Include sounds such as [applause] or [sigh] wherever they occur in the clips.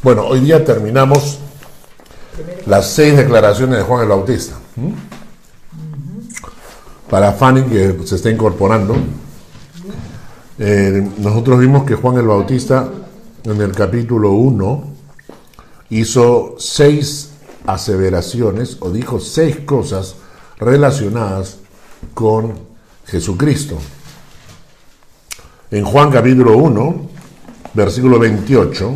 Bueno, hoy día terminamos las seis declaraciones de Juan el Bautista. Para Fanny, que se está incorporando, eh, nosotros vimos que Juan el Bautista en el capítulo 1 hizo seis aseveraciones o dijo seis cosas relacionadas con Jesucristo. En Juan capítulo 1, versículo 28,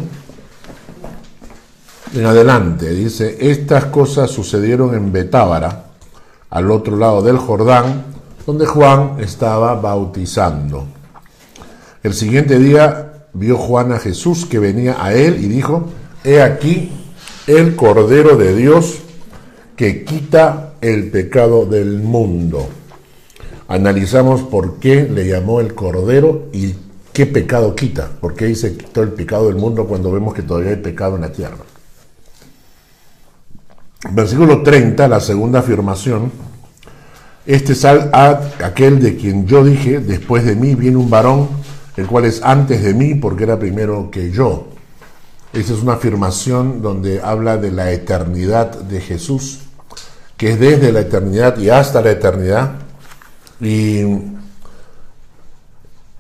en adelante, dice, estas cosas sucedieron en Betábara, al otro lado del Jordán, donde Juan estaba bautizando. El siguiente día vio Juan a Jesús que venía a él y dijo, he aquí el Cordero de Dios que quita el pecado del mundo. Analizamos por qué le llamó el Cordero y qué pecado quita, por qué dice quitó el pecado del mundo cuando vemos que todavía hay pecado en la tierra. Versículo 30, la segunda afirmación. Este es aquel de quien yo dije, después de mí viene un varón, el cual es antes de mí porque era primero que yo. Esa es una afirmación donde habla de la eternidad de Jesús, que es desde la eternidad y hasta la eternidad. Y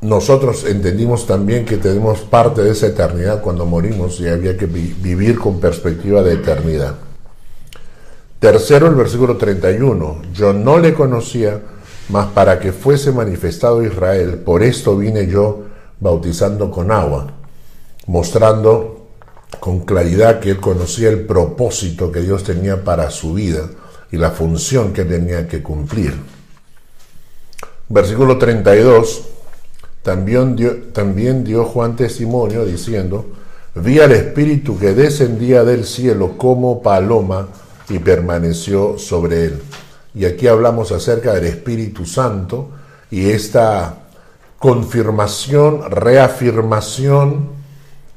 nosotros entendimos también que tenemos parte de esa eternidad cuando morimos y había que vivir con perspectiva de eternidad. Tercero, el versículo 31. Yo no le conocía, mas para que fuese manifestado Israel, por esto vine yo bautizando con agua, mostrando con claridad que él conocía el propósito que Dios tenía para su vida y la función que tenía que cumplir. Versículo 32. También dio, también dio Juan testimonio diciendo, vi al Espíritu que descendía del cielo como paloma, y permaneció sobre él. Y aquí hablamos acerca del Espíritu Santo y esta confirmación, reafirmación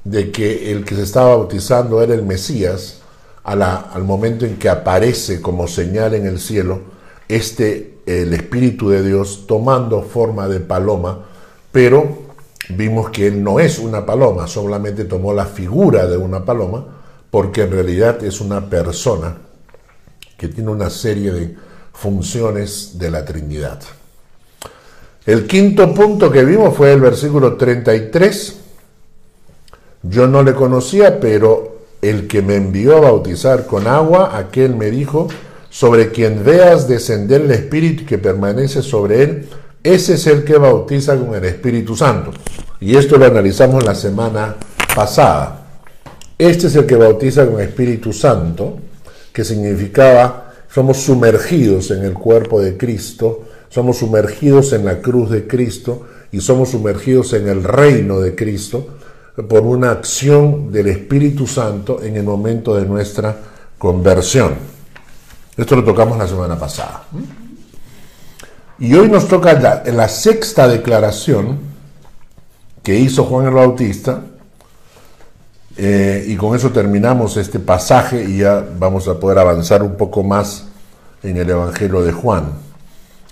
de que el que se estaba bautizando era el Mesías, al momento en que aparece como señal en el cielo, este, el Espíritu de Dios tomando forma de paloma, pero vimos que él no es una paloma, solamente tomó la figura de una paloma, porque en realidad es una persona que tiene una serie de funciones de la Trinidad. El quinto punto que vimos fue el versículo 33. Yo no le conocía, pero el que me envió a bautizar con agua, aquel me dijo, sobre quien veas descender el Espíritu que permanece sobre él, ese es el que bautiza con el Espíritu Santo. Y esto lo analizamos la semana pasada. Este es el que bautiza con el Espíritu Santo que significaba somos sumergidos en el cuerpo de Cristo, somos sumergidos en la cruz de Cristo y somos sumergidos en el reino de Cristo por una acción del Espíritu Santo en el momento de nuestra conversión. Esto lo tocamos la semana pasada. Y hoy nos toca la, la sexta declaración que hizo Juan el Bautista, eh, y con eso terminamos este pasaje y ya vamos a poder avanzar un poco más en el Evangelio de Juan.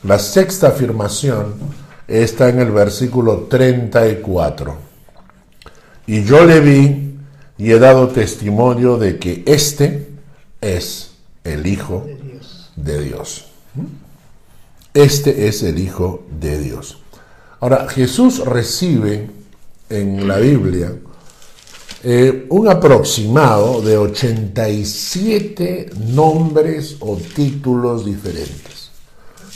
La sexta afirmación está en el versículo 34. Y yo le vi y he dado testimonio de que este es el Hijo de Dios. Este es el Hijo de Dios. Ahora, Jesús recibe en la Biblia eh, un aproximado de 87 nombres o títulos diferentes.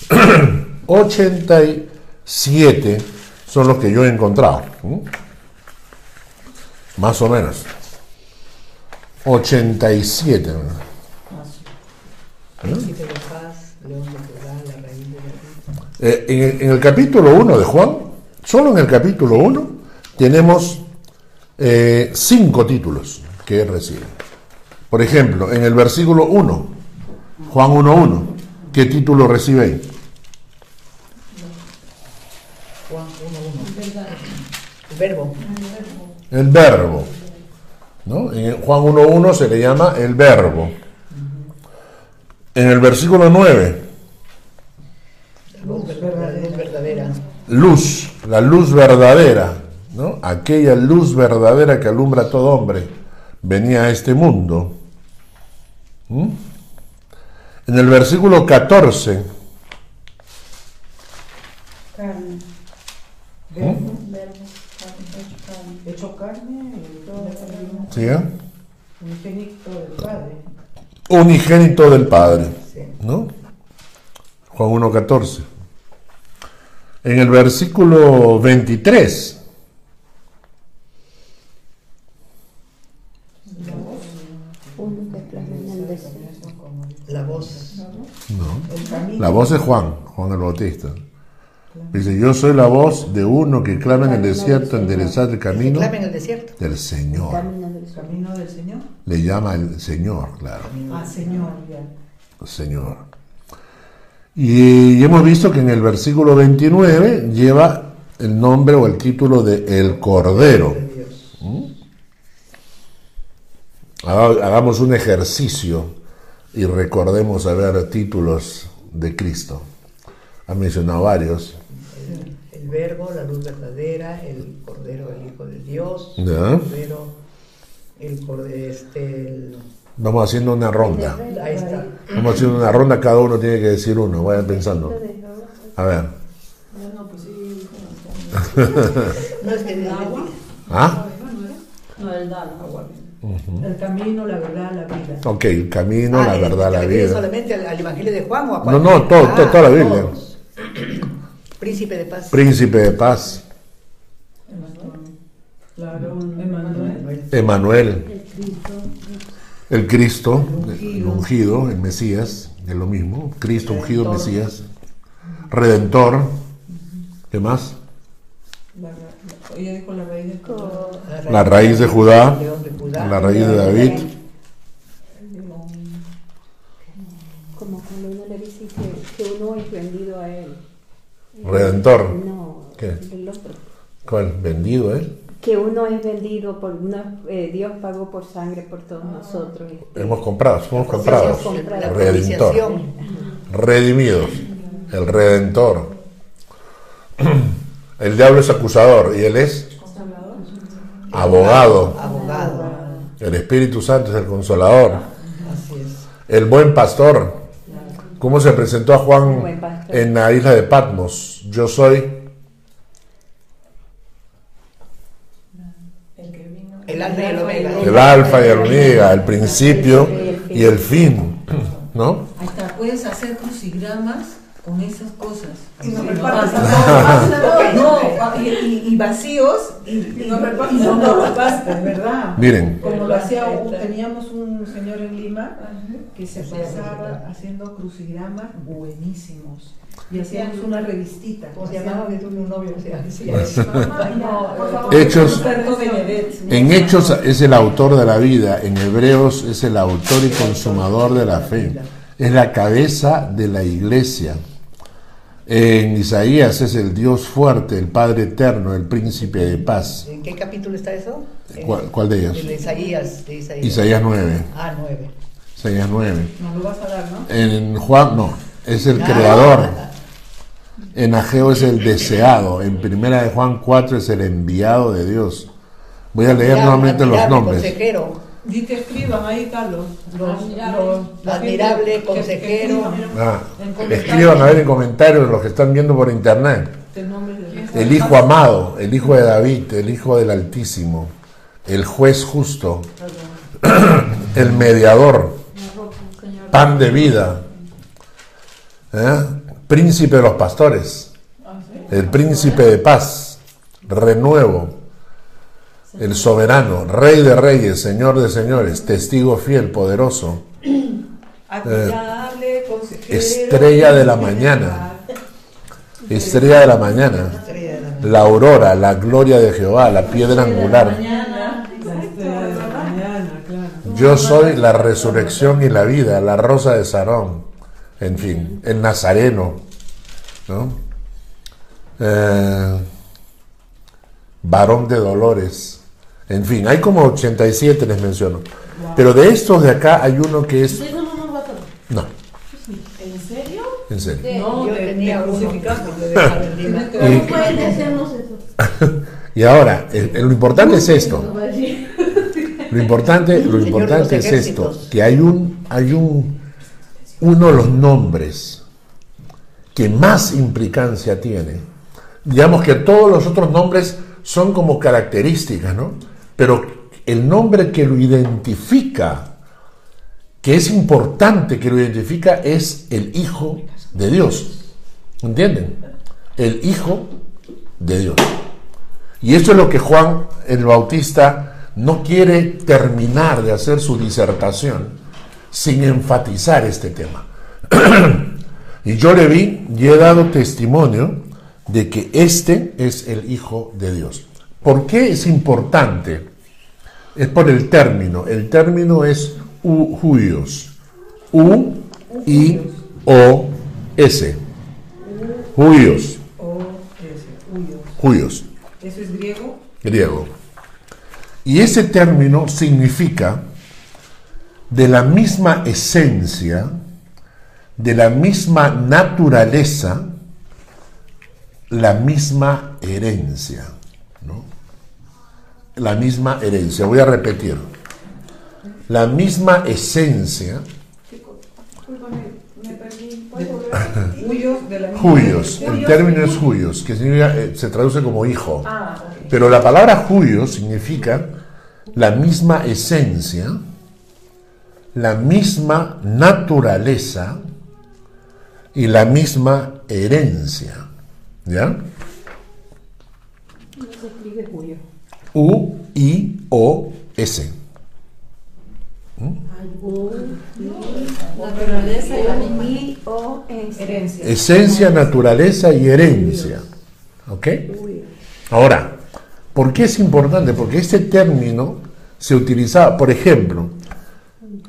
[clears throat] 87 son los que yo he encontrado. Más o menos. 87. Eh, en, el, en el capítulo 1 de Juan, solo en el capítulo 1, tenemos eh, cinco títulos que recibe. Por ejemplo, en el versículo 1, Juan 1.1, ¿qué título recibe ahí? Juan 1.1. El verbo. El verbo. ¿no? En Juan 1.1 se le llama el verbo. En el versículo 9. Luz verdadera. Luz, la luz verdadera aquella luz verdadera que alumbra a todo hombre. venía a este mundo. ¿Mm? En el versículo 14, Carne. Carne, hecho carne. ¿sí? eh? unigénito del Padre. unigénito del Padre. ¿no? Juan 1.14. En el versículo 23, El desierto. La voz. la voz de Juan, Juan el Bautista. Dice, yo soy la voz de uno que clama en el desierto, enderezar el camino Clama en el desierto. del Señor. Camino del El sol. camino del Señor. Le llama el Señor, claro, Ah, Señor, ya. Señor. Y hemos visto que en el versículo 29 lleva el nombre o el título de El Cordero. De Dios. Haga- Hagamos un ejercicio y recordemos a ver títulos de Cristo. Ha mencionado varios. El, el verbo, la luz verdadera, el cordero, el hijo de Dios. Ya. El cordero, el cordero, este, el- Vamos haciendo una ronda. ahí está. Vamos haciendo una ronda, cada uno tiene que decir uno. Vayan pensando. A ver. No, pues sí. [laughs] No es que ¿Ah? No, el El camino, la verdad, la vida. Ok, el camino, Ah, la ¿te verdad, la vida. solamente al, al Evangelio de Juan o a No, no, todo- todo- toda la Biblia. todos. Príncipe de paz. Príncipe de paz. Claro, Emanuel. Manuel. Emanuel, El Cristo. el Cristo, el ungido, el Mesías, es lo mismo. Cristo, ungido. Mesías. Redentor. ¿Qué más? La, la- ella dijo la raíz de todo. La raíz de Judá. Judá. La raíz de David. Como cuando uno le dice que, que uno es vendido a él. Redentor. No, ¿Qué? el otro. ¿Cuál? ¿Vendido él? Que uno es vendido por una, eh, Dios pagó por sangre por todos nosotros. este, Hemos comprado, somos comprados. La Redentor. Redimidos. El Redentor. El diablo es acusador y él es abogado. Abogado. El Espíritu Santo es el consolador. Así es. El buen pastor. ¿Cómo se presentó a Juan en la isla de Patmos? Yo soy El que vino. El alfa y el omega. el alfa y el omega, el principio y el fin. ¿No? Está, puedes hacer crucigramas con esas cosas. Y nos Sí, repartes no, a no, y, y- y vacíos y, nos repartes no- no ¿verdad? Miren, Como lo hacía, un- teníamos un señor en Lima que se pasaba haciendo crucigramas buenísimos. Y hacíamos una revistita. ¿Cómo se llamaba de tu novio? O sea, sí. Hechos, en Hechos es el autor de la vida, en Hebreos es el autor y consumador de la fe. Es la cabeza de la iglesia. En Isaías es el Dios fuerte, el Padre eterno, el príncipe de paz. ¿En qué capítulo está eso? En- ¿Cuál, cuál de ellos? En Isaías. De Isaías. Isaías 9. Ah, nueve. Isaías 9. Nos lo vas a dar, ¿no? En Juan, no, es el Ah. creador. En Ageo es el deseado. En primera de Juan 4 es el enviado de Dios. Voy a leer nuevamente los nombres. Consejero. Di que escriban ahí, Carlos. Los, Admirable. los- la Admirable, gente que- que consejero. escriban Ah, en comentarios escriban a ver en comentarios los que están viendo por internet. el Hijo amado, el Hijo de David, el Hijo del Altísimo, el juez justo, el mediador, pan de vida, ¿eh? príncipe de los pastores, Ah, el príncipe de paz, renuevo, el soberano, rey de reyes, señor de señores, testigo fiel, poderoso, estrella de la mañana. estrella de la mañana, Estrella de la- aurora, la gloria de Jehová, la piedra angular. Mañana, la estrella de la mañana, claro. Yo soy la resurrección y la vida, la rosa de Sarón, en fin, el nazareno, ¿no? Eh, varón de dolores, en fin, hay como 87 les menciono. Pero de estos de acá hay uno que es... No ¿En serio? en serio. No, Yo de- tenía crucificado. [laughs] ¿Cómo pueden hacernos eso? [laughs] Y ahora, lo importante es esto. Lo importante, [laughs] lo importante es esto, que hay un, hay un, uno de los nombres que más implicancia tiene. Digamos que todos los otros nombres son como características, ¿no? Pero el nombre que lo identifica, que es importante que lo identifica, es el Hijo de Dios. ¿Entienden? El Hijo de Dios. Y eso es lo que Juan el Bautista no quiere terminar de hacer su disertación sin enfatizar este tema. [clears throat] y yo le vi y he dado testimonio de que este es el Hijo de Dios. ¿Por qué es importante? Es por el término. El término es u judíos. U I O S. Huyos. Judíos. Eso es griego. griego. Y ese término significa de la misma esencia, de la misma naturaleza, la misma herencia. ¿No? La misma herencia. Voy a repetir. La misma esencia, judíos. El término es judíos, que significa, eh, se traduce como hijo. Pero la palabra judío significa la misma esencia, la misma naturaleza y la misma herencia. ¿Ya? Se escribe Julio. U-I-O-S. Esencia, naturaleza y herencia. ¿Ok? Ahora, ¿por qué es importante? Porque este término se utilizaba, por ejemplo,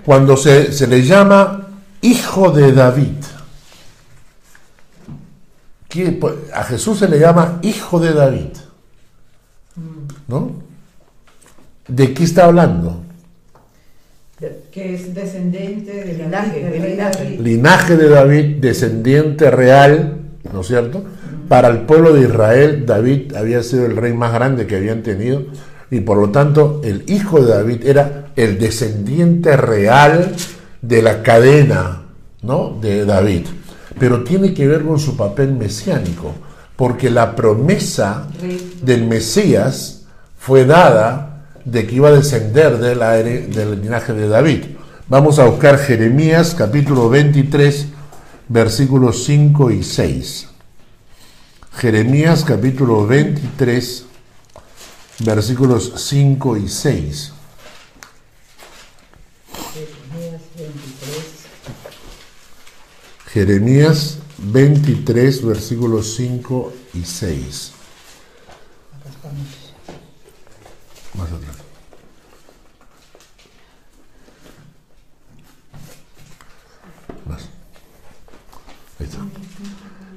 cuando se, se le llama hijo de David. ¿Qué- A Jesús se le llama hijo de David. ¿No? ¿De qué está hablando? Que es descendente del Linaje, rey linaje. Linaje de David, descendiente real, ¿no es cierto? Para el pueblo de Israel, David había sido el rey más grande que habían tenido y por lo tanto el hijo de David era el descendiente real de la cadena, ¿no? De David. Pero tiene que ver con su papel mesiánico, porque la promesa del Mesías fue dada de que iba a descender de la here- del linaje de David. Vamos a buscar Jeremías capítulo 23, versículos 5 y 6. Jeremías capítulo 23, versículos 5 y 6. Jeremías 23. Jeremías 23, versículos 5 y 6. Acá estamos. Más atrás. Más. Ahí está.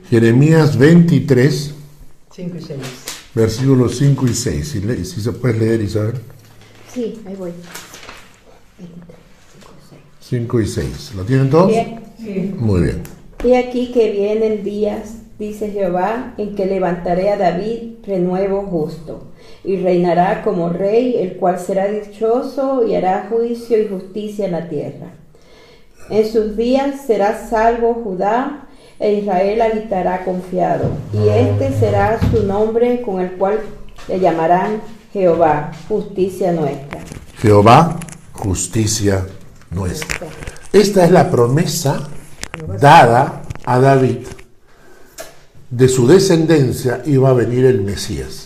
Jeremías 23, 5 y 6. versículos 5 y 6. Si, le- si se puede leer, Isabel. Sí, ahí voy. 5 y 6. ¿Lo tienen todos? Bien. Sí. Muy bien. He aquí que vienen días, dice Jehová, en que levantaré a David renuevo justo, y reinará como rey, el cual será dichoso y hará juicio y justicia en la tierra. En sus días será salvo Judá, e Israel habitará confiado, y este será su nombre con el cual le llamarán Jehová, justicia nuestra. Jehová, justicia nuestra. Esta es la promesa dada a David. De su descendencia iba a venir el Mesías.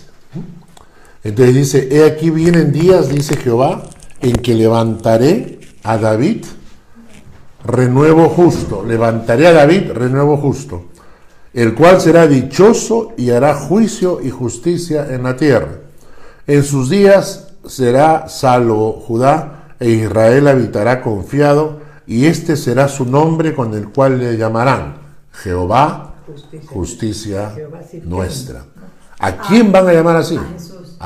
Entonces dice, he aquí vienen días, dice Jehová, en que levantaré a David renuevo justo. Levantaré a David renuevo justo, el cual será dichoso y hará juicio y justicia en la tierra. En sus días será salvo Judá e Israel habitará confiado y este será su nombre con el cual le llamarán Jehová, Justicia. justicia nuestra. ¿A quién van a llamar así?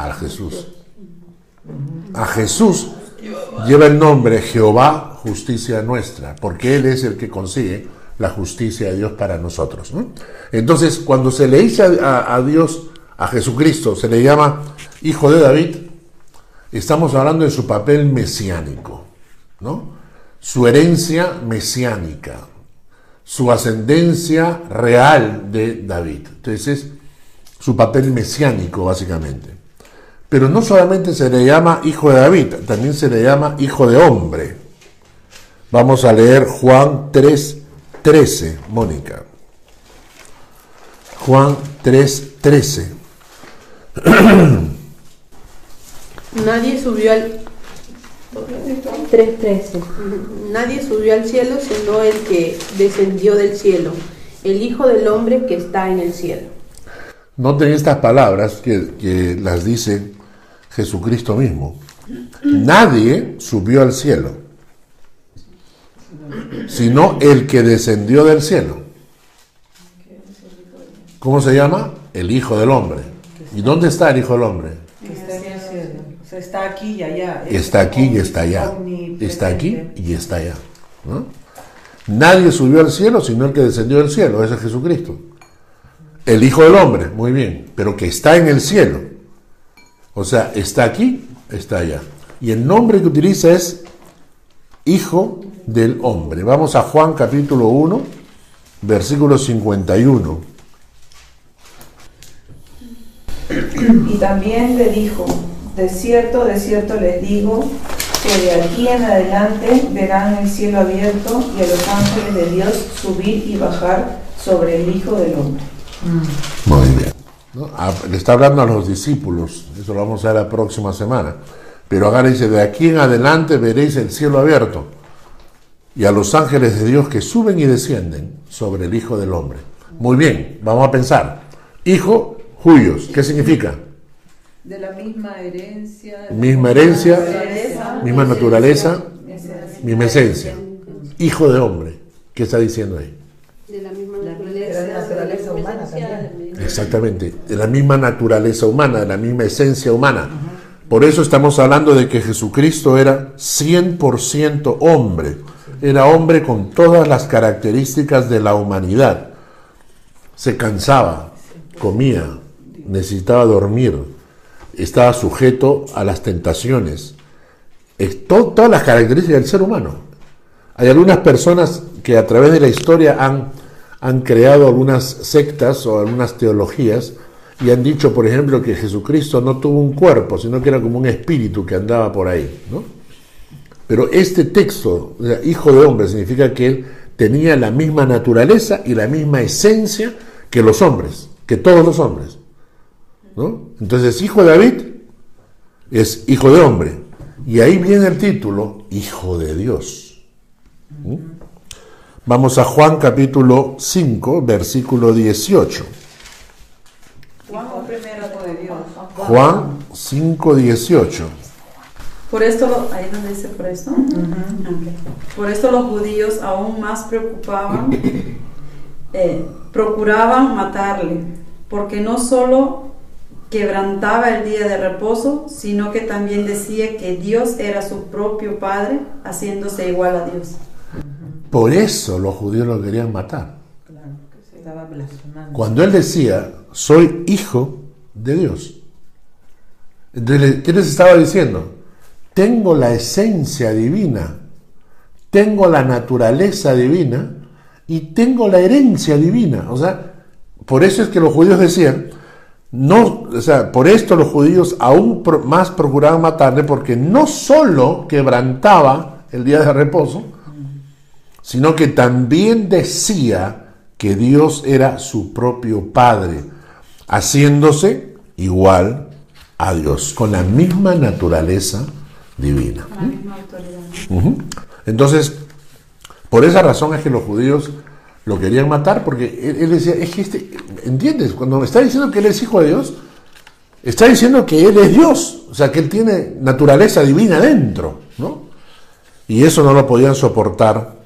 A Jesús. A Jesús lleva el nombre Jehová, justicia nuestra, porque Él es el que consigue la justicia de Dios para nosotros. ¿no? Entonces, cuando se le dice a Dios, a Jesucristo, se le llama Hijo de David, estamos hablando de su papel mesiánico, ¿no? Su herencia mesiánica, su ascendencia real de David. Entonces es su papel mesiánico, básicamente. Pero no solamente se le llama hijo de David, también se le llama hijo de hombre. Vamos a leer Juan 3, 13, Mónica. Juan 3, 13. [clears throat] Nadie subió al 3.13. nadie subió al cielo sino el que descendió del cielo, el Hijo del hombre que está en el cielo. Noten estas palabras que, que las dice Jesucristo mismo. Nadie subió al cielo, sino el que descendió del cielo. ¿Cómo se llama? El Hijo del Hombre. ¿Y dónde está el Hijo del Hombre? Está aquí y allá. Está aquí y está allá. Está aquí y está allá. ¿no? Nadie subió al cielo sino el que descendió del cielo, ese es Jesucristo. El Hijo del Hombre, muy bien, pero que está en el cielo. O sea, está aquí, está allá. Y el nombre que utiliza es Hijo del Hombre. Vamos a Juan capítulo 1, versículo 51. Y también le dijo, de cierto, de cierto les digo, que de aquí en adelante verán el cielo abierto y a los ángeles de Dios subir y bajar sobre el Hijo del Hombre. Muy bien. ¿No? Ah, Le está hablando a los discípulos, eso lo vamos a ver la próxima semana. Pero acá le dice, de aquí en adelante veréis el cielo abierto y a los ángeles de Dios que suben y descienden sobre el Hijo del Hombre. Muy bien, vamos a pensar. Hijo, Juyos, ¿qué significa? De la misma herencia. Misma herencia, naturaleza, misma naturaleza, esencia. misma esencia. Hijo de hombre, ¿qué está diciendo ahí? De la misma Pero de naturaleza humana también. Exactamente, de la misma naturaleza humana, de la misma esencia humana. Por eso estamos hablando de que Jesucristo era 100% hombre, era hombre con todas las características de la humanidad. Se cansaba, comía, necesitaba dormir, estaba sujeto a las tentaciones. Es to- todas las características del ser humano. Hay algunas personas que a través de la historia han, han creado algunas sectas o algunas teologías y han dicho, por ejemplo, que Jesucristo no tuvo un cuerpo, sino que era como un espíritu que andaba por ahí. ¿no? Pero este texto, hijo de hombre, significa que él tenía la misma naturaleza y la misma esencia que los hombres, que todos los hombres. ¿no? Entonces, hijo de David es hijo de hombre. Y ahí viene el título, hijo de Dios. ¿Mm? Vamos a Juan capítulo 5, versículo 18. Juan o primero de Dios. Juan 5, 18. Por esto, lo- ahí donde dice por esto, por esto los judíos aún más preocupaban, [coughs] eh, procuraban matarle, porque no solo quebrantaba el día de reposo, sino que también decía que Dios era su propio Padre, haciéndose igual a Dios. Por eso los judíos lo querían matar. Claro, que se estaba blasfemando. Cuando él decía, soy hijo de Dios. Entonces, ¿qué les estaba diciendo? Tengo la esencia divina, tengo la naturaleza divina y tengo la herencia divina. O sea, por eso es que los judíos decían, no, o sea, por esto los judíos aún más procuraban matarle porque no solo quebrantaba el día de reposo, sino que también decía que Dios era su propio Padre, haciéndose igual a Dios, con la misma naturaleza divina. Con la misma autoridad. Entonces, por esa razón es que los judíos lo querían matar, porque él, él decía, es que este, ¿entiendes? Cuando está diciendo que él es hijo de Dios, está diciendo que él es Dios, o sea, que él tiene naturaleza divina dentro, ¿no? Y eso no lo podían soportar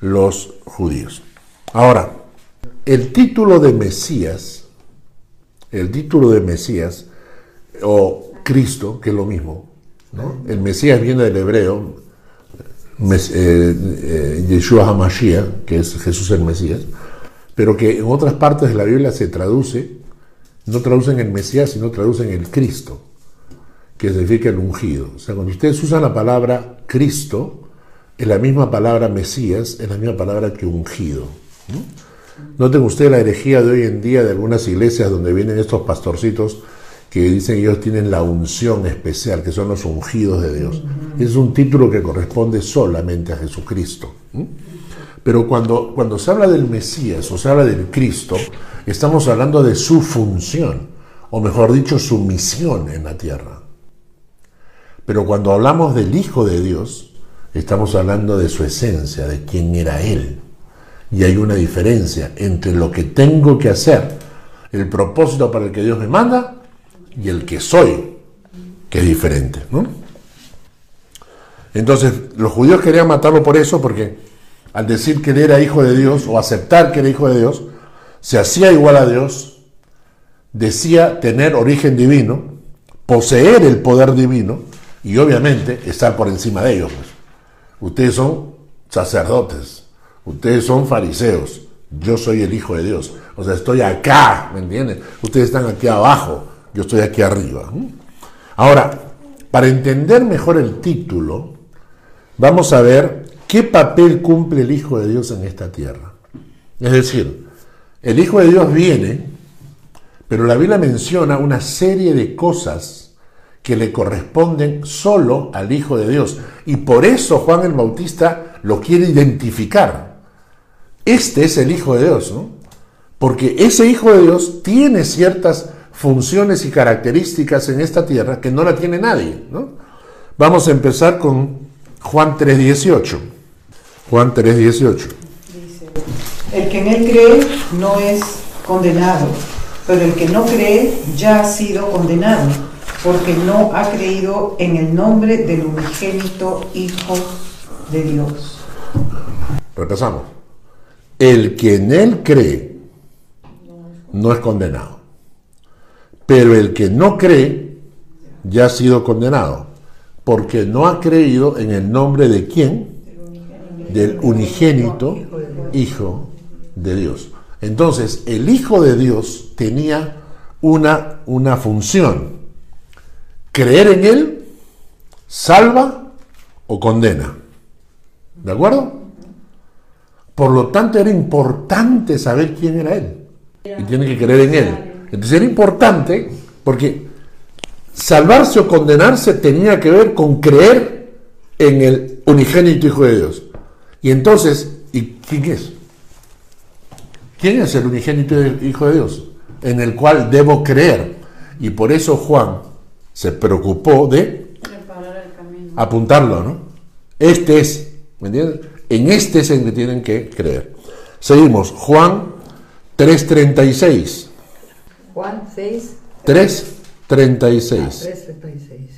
los judíos. Ahora, el título de Mesías, el título de Mesías, o Cristo, que es lo mismo. El Mesías viene del hebreo, Mes- eh, eh, Yeshua HaMashiach, que es Jesús el Mesías, pero que en otras partes de la Biblia se traduce, no traducen el Mesías, sino traducen el Cristo. que significa el ungido. O sea, cuando ustedes usan la palabra Cristo, es la misma palabra Mesías, es la misma palabra que ungido. ¿no? Noten ustedes la herejía de hoy en día de algunas iglesias donde vienen estos pastorcitos que dicen que ellos tienen la unción especial, que son los ungidos de Dios. Es un título que corresponde solamente a Jesucristo. Pero cuando, cuando se habla del Mesías o se habla del Cristo, estamos hablando de su función, o mejor dicho, su misión en la tierra. Pero cuando hablamos del Hijo de Dios, estamos hablando de su esencia, de quién era Él. Y hay una diferencia entre lo que tengo que hacer, el propósito para el que Dios me manda, y el que soy, que es diferente. ¿no? Entonces, los judíos querían matarlo por eso, porque al decir que él era hijo de Dios, o aceptar que era hijo de Dios, se hacía igual a Dios, decía tener origen divino, poseer el poder divino, y obviamente estar por encima de ellos. Ustedes son sacerdotes, ustedes son fariseos, yo soy el Hijo de Dios. O sea, estoy acá, ¿me entienden? Ustedes están aquí abajo, yo estoy aquí arriba. Ahora, para entender mejor el título, vamos a ver qué papel cumple el Hijo de Dios en esta tierra. Es decir, el Hijo de Dios viene, pero la Biblia menciona una serie de cosas que le corresponden solo al Hijo de Dios. Y por eso Juan el Bautista lo quiere identificar. Este es el Hijo de Dios, ¿no? Porque ese Hijo de Dios tiene ciertas funciones y características en esta tierra que no la tiene nadie, ¿no? Vamos a empezar con Juan 3.18. Juan 3.18. Dice, el que en él cree no es condenado, pero el que no cree ya ha sido condenado, porque no ha creído en el nombre del unigénito Hijo de Dios. Repasamos. El que en él cree no es condenado. Pero el que no cree ya ha sido condenado. Porque no ha creído en el nombre de quién? Del unigénito Hijo de Dios. Entonces, el Hijo de Dios tenía una, una función. Creer en Él salva o condena. ¿De acuerdo? Por lo tanto, era importante saber quién era Él. Y tiene que creer en Él. Entonces era importante porque salvarse o condenarse tenía que ver con creer en el unigénito Hijo de Dios. Y entonces, ¿y quién es? ¿Quién es el unigénito Hijo de Dios? En el cual debo creer. Y por eso Juan se preocupó de Preparar el camino. apuntarlo, ¿no? Este es, ¿me entiendes? En este es en que tienen que creer. Seguimos, Juan 3.36. Juan 6, 3.36. 3:36.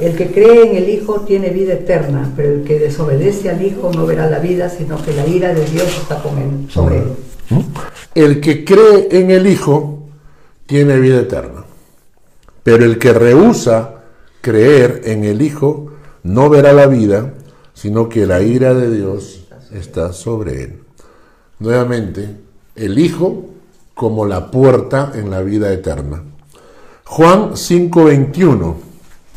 El que cree en el Hijo tiene vida eterna, pero el que desobedece al Hijo no verá la vida, sino que la ira de Dios está con él, sobre él. ¿Mm? El que cree en el Hijo tiene vida eterna. Pero el que rehúsa creer en el Hijo no verá la vida, sino que la ira de Dios está sobre él. Nuevamente, el Hijo como la puerta en la vida eterna. Juan 5:21.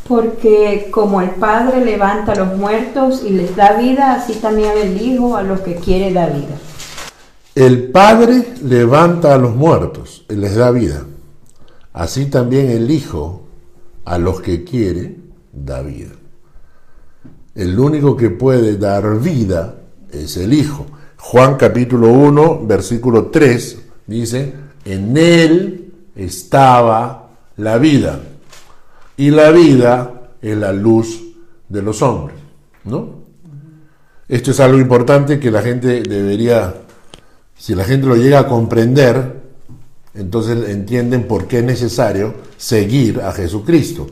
Porque como el Padre levanta a los muertos y les da vida, así también el Hijo a los que quiere da vida. El Padre levanta a los muertos y les da vida. Así también el Hijo a los que quiere da vida. El único que puede dar vida es el Hijo. Juan capítulo 1, versículo 3 dice, en él estaba la vida. Y la vida es la luz de los hombres. ¿No? Esto es algo importante que la gente debería, si la gente lo llega a comprender, entonces entienden por qué es necesario seguir a Jesucristo.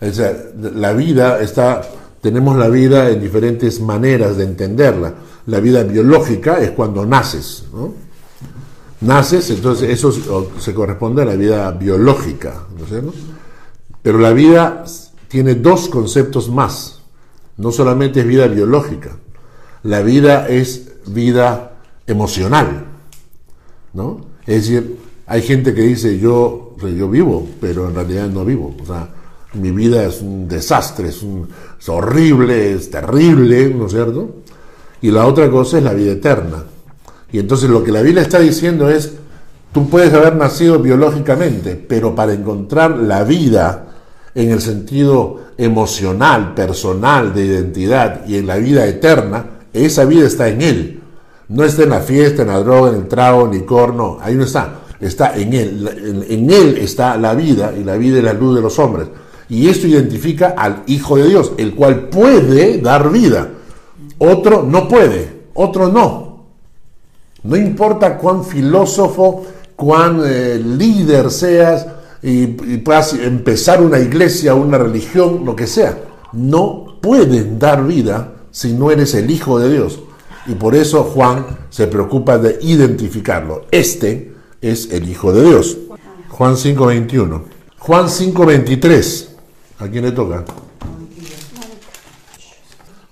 O sea, la vida está, tenemos la vida en diferentes maneras de entenderla. La vida biológica es cuando naces, ¿no? Naces, entonces eso se corresponde a la vida biológica, ¿no? Pero la vida tiene dos conceptos más. No solamente es vida biológica, la vida es vida emocional, ¿no? Es decir, hay gente que dice yo, yo vivo, pero en realidad no vivo. O sea, mi vida es un desastre, es, un- es horrible, es terrible, ¿no es cierto? Y la otra cosa es la vida eterna. Y entonces lo que la Biblia está diciendo es, tú puedes haber nacido biológicamente, pero para encontrar la vida en el sentido emocional, personal, de identidad y en la vida eterna, esa vida está en Él. No está en la fiesta, en la droga, en el trago, en el licor, no, ahí no está. Está en Él. En Él está la vida y la vida es la luz de los hombres. Y esto identifica al Hijo de Dios, el cual puede dar vida. Otro no puede, otro no. No importa cuán filósofo, cuán eh, líder seas y, y puedas empezar una iglesia, una religión, lo que sea. No pueden dar vida si no eres el Hijo de Dios. Y por eso Juan se preocupa de identificarlo. Este es el Hijo de Dios. Juan 5.21. Juan 5.23. ¿A quién le toca?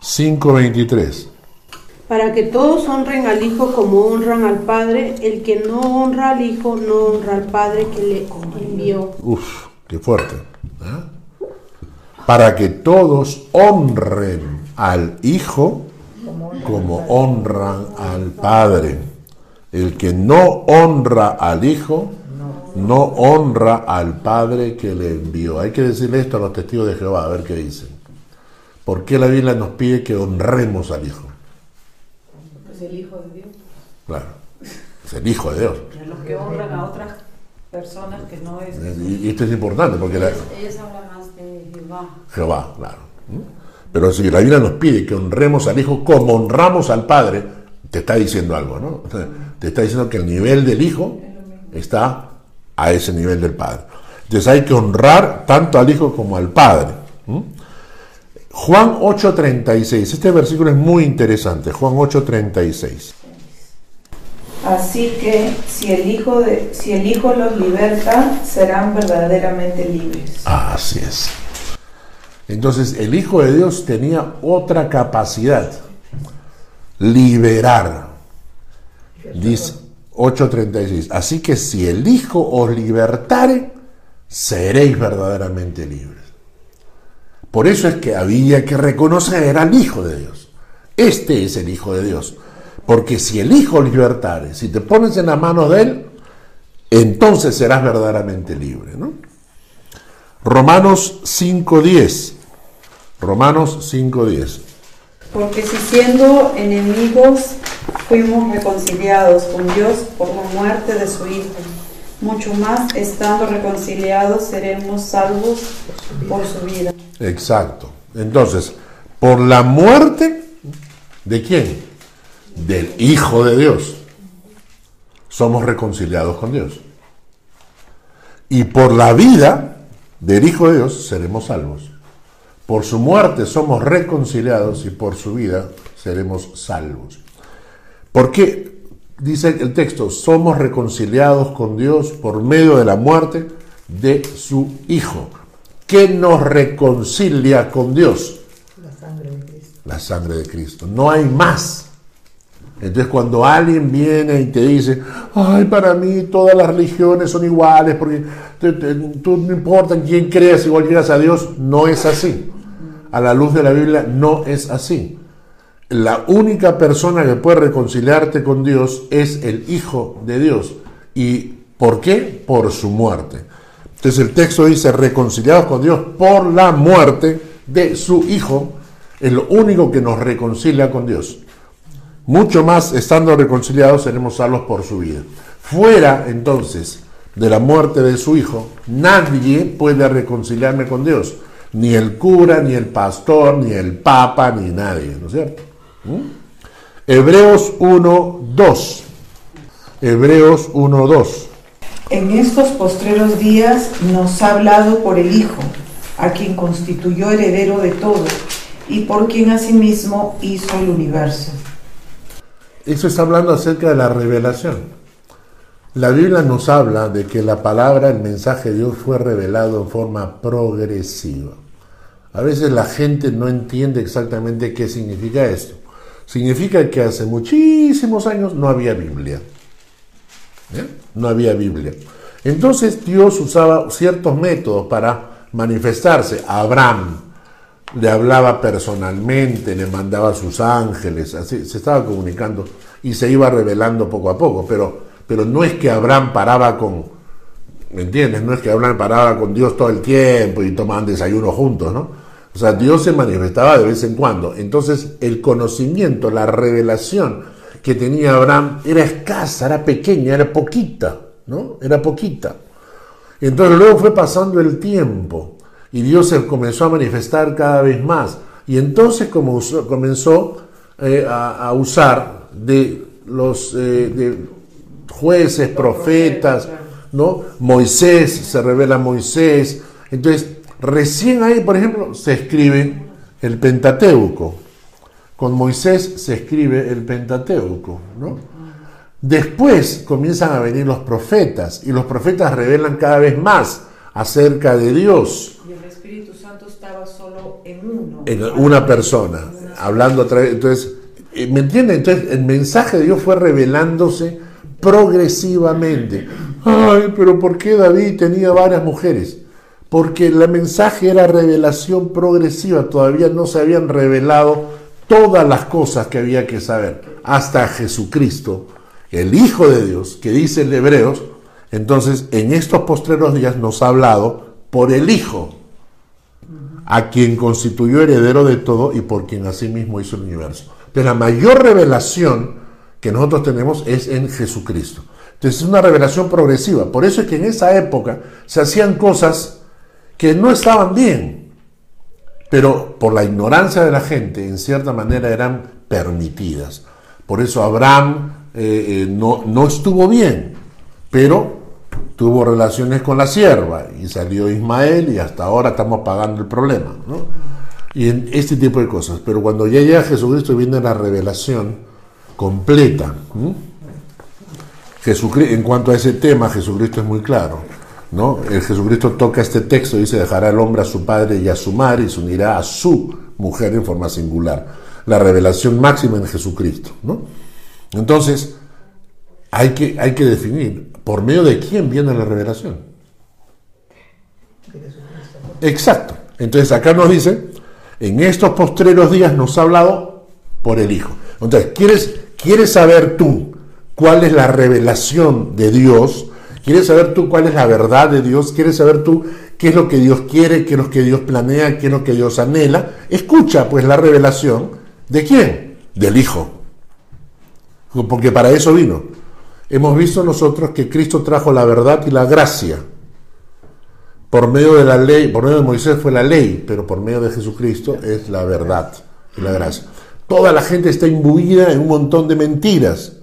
5.23. Para que todos honren al Hijo como honran al Padre, el que no honra al Hijo no honra al Padre que le envió. Uf, qué fuerte. ¿eh? Para que todos honren al Hijo como honran al Padre. El que no honra al Hijo, no honra al Padre que le envió. Hay que decirle esto a los testigos de Jehová, a ver qué dicen. ¿Por qué la Biblia nos pide que honremos al Hijo? Es el Hijo de Dios. Claro, es el Hijo de Dios. Los que honran a otras personas que no es. Y y esto es importante porque la, Ellos hablan más de Jehová. Jehová, claro. ¿Mm? Pero si la Biblia nos pide que honremos al Hijo como honramos al Padre, te está diciendo algo, ¿no? O sea, Te está diciendo que el nivel del Hijo está a ese nivel del Padre. Entonces hay que honrar tanto al Hijo como al Padre. ¿Mm? Juan 8:36, este versículo es muy interesante, Juan 8:36. Así que si el Hijo de, si el Hijo los liberta, serán verdaderamente libres. Así es. Entonces el Hijo de Dios tenía otra capacidad, liberar. Dice 8:36. Así que si el Hijo os libertare, seréis verdaderamente libres. Por eso es que había que reconocer al Hijo de Dios. Este es el Hijo de Dios. Porque si el Hijo libertare, si te pones en la mano de Él, entonces serás verdaderamente libre. ¿no? Romanos 5.10. Romanos 5.10. Porque si siendo enemigos fuimos reconciliados con Dios por la muerte de su Hijo, mucho más estando reconciliados seremos salvos por su vida. Exacto. Entonces, por la muerte de quién? Del Hijo de Dios. Somos reconciliados con Dios. Y por la vida del Hijo de Dios seremos salvos. Por su muerte somos reconciliados y por su vida seremos salvos. ¿Por qué? Dice el texto, somos reconciliados con Dios por medio de la muerte de su Hijo. ¿Qué nos reconcilia con Dios? La sangre de Cristo. La sangre de Cristo. No hay más. Entonces cuando alguien viene y te dice, ay, para mí todas las religiones son iguales, porque tú no importa en quién creas, igual llegas a Dios, no es así. A la luz de la Biblia no es así. La única persona que puede reconciliarte con Dios es el Hijo de Dios. ¿Y por qué? Por su muerte. Entonces el texto dice, reconciliados con Dios por la muerte de su Hijo, es lo único que nos reconcilia con Dios. Mucho más estando reconciliados seremos salvos por su vida. Fuera entonces de la muerte de su Hijo, nadie puede reconciliarme con Dios. Ni el cura, ni el pastor, ni el papa, ni nadie, ¿no es cierto? ¿Mm? Hebreos 1, 2. Hebreos 1, 2. En estos postreros días nos ha hablado por el Hijo, a quien constituyó heredero de todo, y por quien asimismo hizo el universo. Eso está hablando acerca de la revelación. La Biblia nos habla de que la palabra, el mensaje de Dios fue revelado en forma progresiva. A veces la gente no entiende exactamente qué significa esto. Significa que hace muchísimos años no había Biblia. ¿Eh? No había Biblia. Entonces Dios usaba ciertos métodos para manifestarse. Abraham le hablaba personalmente, le mandaba a sus ángeles, así se estaba comunicando y se iba revelando poco a poco, pero, pero no es que Abraham paraba con, ¿me entiendes? No es que Abraham paraba con Dios todo el tiempo y tomaban desayuno juntos, ¿no? O sea, Dios se manifestaba de vez en cuando. Entonces, el conocimiento, la revelación que tenía Abraham era escasa, era pequeña, era poquita, ¿no? Era poquita. Entonces luego fue pasando el tiempo y Dios se comenzó a manifestar cada vez más. Y entonces comenzó eh, a, usar de los eh, jueces, profetas, ¿no? Moisés, se revela Moisés. Entonces, recién ahí, por ejemplo, se escribe el Pentateuco. Con Moisés se escribe el Pentateuco, ¿no? Después comienzan a venir los profetas y los profetas revelan cada vez más acerca de Dios. Y el Espíritu Santo estaba solo en uno. En una persona, hablando a través. Entonces, eh, ¿me entienden? Entonces, el mensaje de Dios fue revelándose progresivamente. Ay, pero ¿por qué David tenía varias mujeres? Porque el mensaje era revelación progresiva, todavía no se habían revelado todas las cosas que había que saber, hasta Jesucristo el Hijo de Dios, que dice el Hebreos, entonces en estos postreros días nos ha hablado por el Hijo, a quien constituyó heredero de todo y por quien asimismo hizo el universo. Pero la mayor revelación que nosotros tenemos es en Jesucristo. Entonces es una revelación progresiva. Por eso es que en esa época se hacían cosas que no estaban bien, pero por la ignorancia de la gente, en cierta manera eran permitidas. Por eso Abraham eh, eh, no, no estuvo bien, pero tuvo relaciones con la sierva y salió Ismael y hasta ahora estamos pagando el problema. ¿no? Y en este tipo de cosas. Pero cuando ya llega Jesucristo viene la revelación completa. En cuanto a ese tema, Jesucristo es muy claro. ¿no? El Jesucristo toca este texto, dice, dejará el hombre a su padre y a su madre y se unirá a su mujer en forma singular. La revelación máxima en Jesucristo. ¿no? Entonces, hay que, hay que definir por medio de quién viene la revelación. Exacto. Entonces acá nos dice, en estos postreros días nos ha hablado por el Hijo. Entonces, ¿quieres, ¿quieres saber tú cuál es la revelación de Dios? ¿Quieres saber tú cuál es la verdad de Dios? ¿Quieres saber tú qué es lo que Dios quiere, qué es lo que Dios planea, qué es lo que Dios anhela? Escucha pues la revelación de quién? Del Hijo porque para eso vino. Hemos visto nosotros que Cristo trajo la verdad y la gracia. Por medio de la ley, por medio de Moisés fue la ley, pero por medio de Jesucristo es la verdad y la gracia. Toda la gente está imbuida en un montón de mentiras,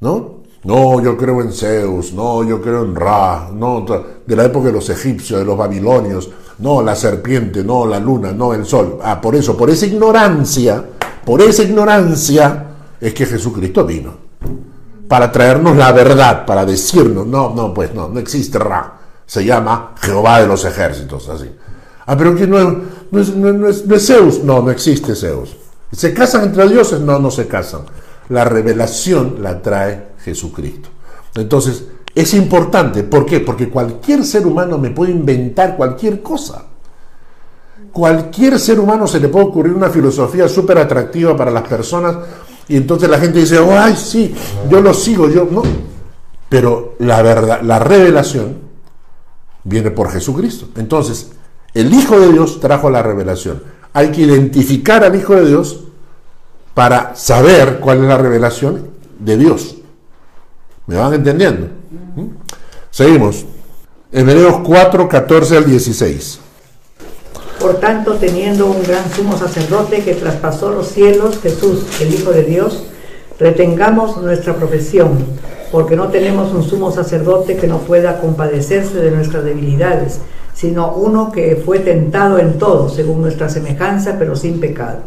¿no? No, yo creo en Zeus, no, yo creo en Ra, no, de la época de los egipcios, de los babilonios, no, la serpiente, no, la luna, no, el sol. Ah, por eso, por esa ignorancia, por esa ignorancia, es que Jesucristo vino para traernos la verdad, para decirnos, no, no, pues no, no existe Ra, se llama Jehová de los ejércitos, así. Ah, pero que no, es, no, es, Zeus, no, no existe Zeus. ¿Se casan entre dioses? No, no se casan. La revelación la trae Jesucristo. Entonces, es importante, ¿por qué? Porque cualquier ser humano me puede inventar cualquier cosa. Cualquier ser humano se le puede ocurrir una filosofía súper atractiva para las personas y entonces la gente dice, ay, sí, yo lo sigo, yo no. Pero la verdad, la revelación viene por Jesucristo. Entonces, el Hijo de Dios trajo la revelación. Hay que identificar al Hijo de Dios para saber cuál es la revelación de Dios. ¿Me van entendiendo? ¿Mm? Seguimos. Hebreos 4, 14 al 16. Por tanto, teniendo un gran sumo sacerdote que traspasó los cielos, Jesús, el Hijo de Dios, retengamos nuestra profesión, porque no tenemos un sumo sacerdote que no pueda compadecerse de nuestras debilidades, sino uno que fue tentado en todo, según nuestra semejanza, pero sin pecado.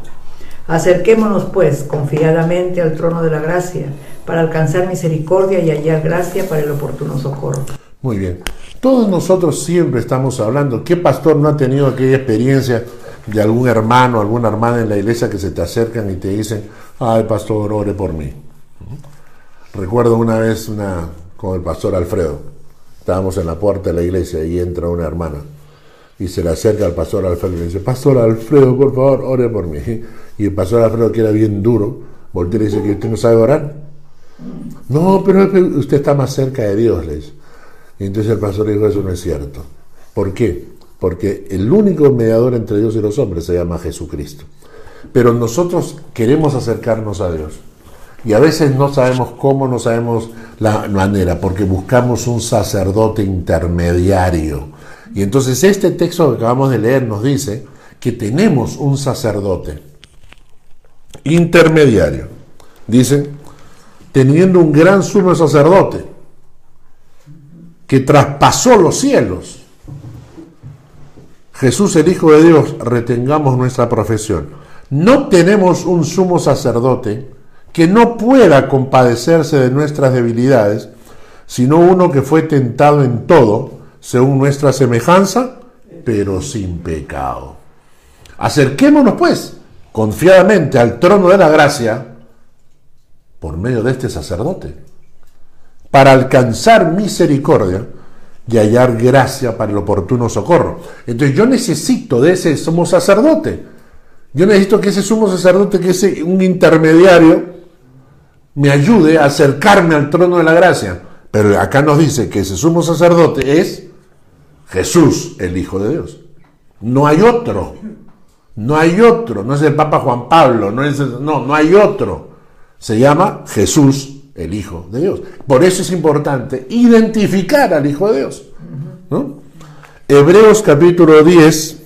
Acerquémonos, pues, confiadamente al trono de la gracia, para alcanzar misericordia y hallar gracia para el oportuno socorro. Muy bien. Todos nosotros siempre estamos hablando, ¿qué pastor no ha tenido aquella experiencia de algún hermano, alguna hermana en la iglesia que se te acercan y te dicen, ay pastor, ore por mí? Recuerdo una vez una, con el pastor Alfredo, estábamos en la puerta de la iglesia y entra una hermana y se le acerca al pastor Alfredo y le dice, Pastor Alfredo, por favor, ore por mí. Y el pastor Alfredo, que era bien duro, voltea y dice que usted no sabe orar. No, pero usted está más cerca de Dios, le dice. Y entonces el pastor dijo, eso no es cierto. ¿Por qué? Porque el único mediador entre Dios y los hombres se llama Jesucristo. Pero nosotros queremos acercarnos a Dios. Y a veces no sabemos cómo, no sabemos la manera, porque buscamos un sacerdote intermediario. Y entonces este texto que acabamos de leer nos dice que tenemos un sacerdote intermediario. Dice, teniendo un gran sumo sacerdote que traspasó los cielos. Jesús el Hijo de Dios, retengamos nuestra profesión. No tenemos un sumo sacerdote que no pueda compadecerse de nuestras debilidades, sino uno que fue tentado en todo, según nuestra semejanza, pero sin pecado. Acerquémonos pues confiadamente al trono de la gracia por medio de este sacerdote, para alcanzar misericordia y hallar gracia para el oportuno socorro. Entonces yo necesito de ese sumo sacerdote. Yo necesito que ese sumo sacerdote, que es un intermediario, me ayude a acercarme al trono de la gracia. Pero acá nos dice que ese sumo sacerdote es Jesús, el Hijo de Dios. No hay otro. No hay otro. No es el Papa Juan Pablo. No, es, no, no hay otro. Se llama Jesús, el Hijo de Dios. Por eso es importante identificar al Hijo de Dios. Hebreos capítulo 10,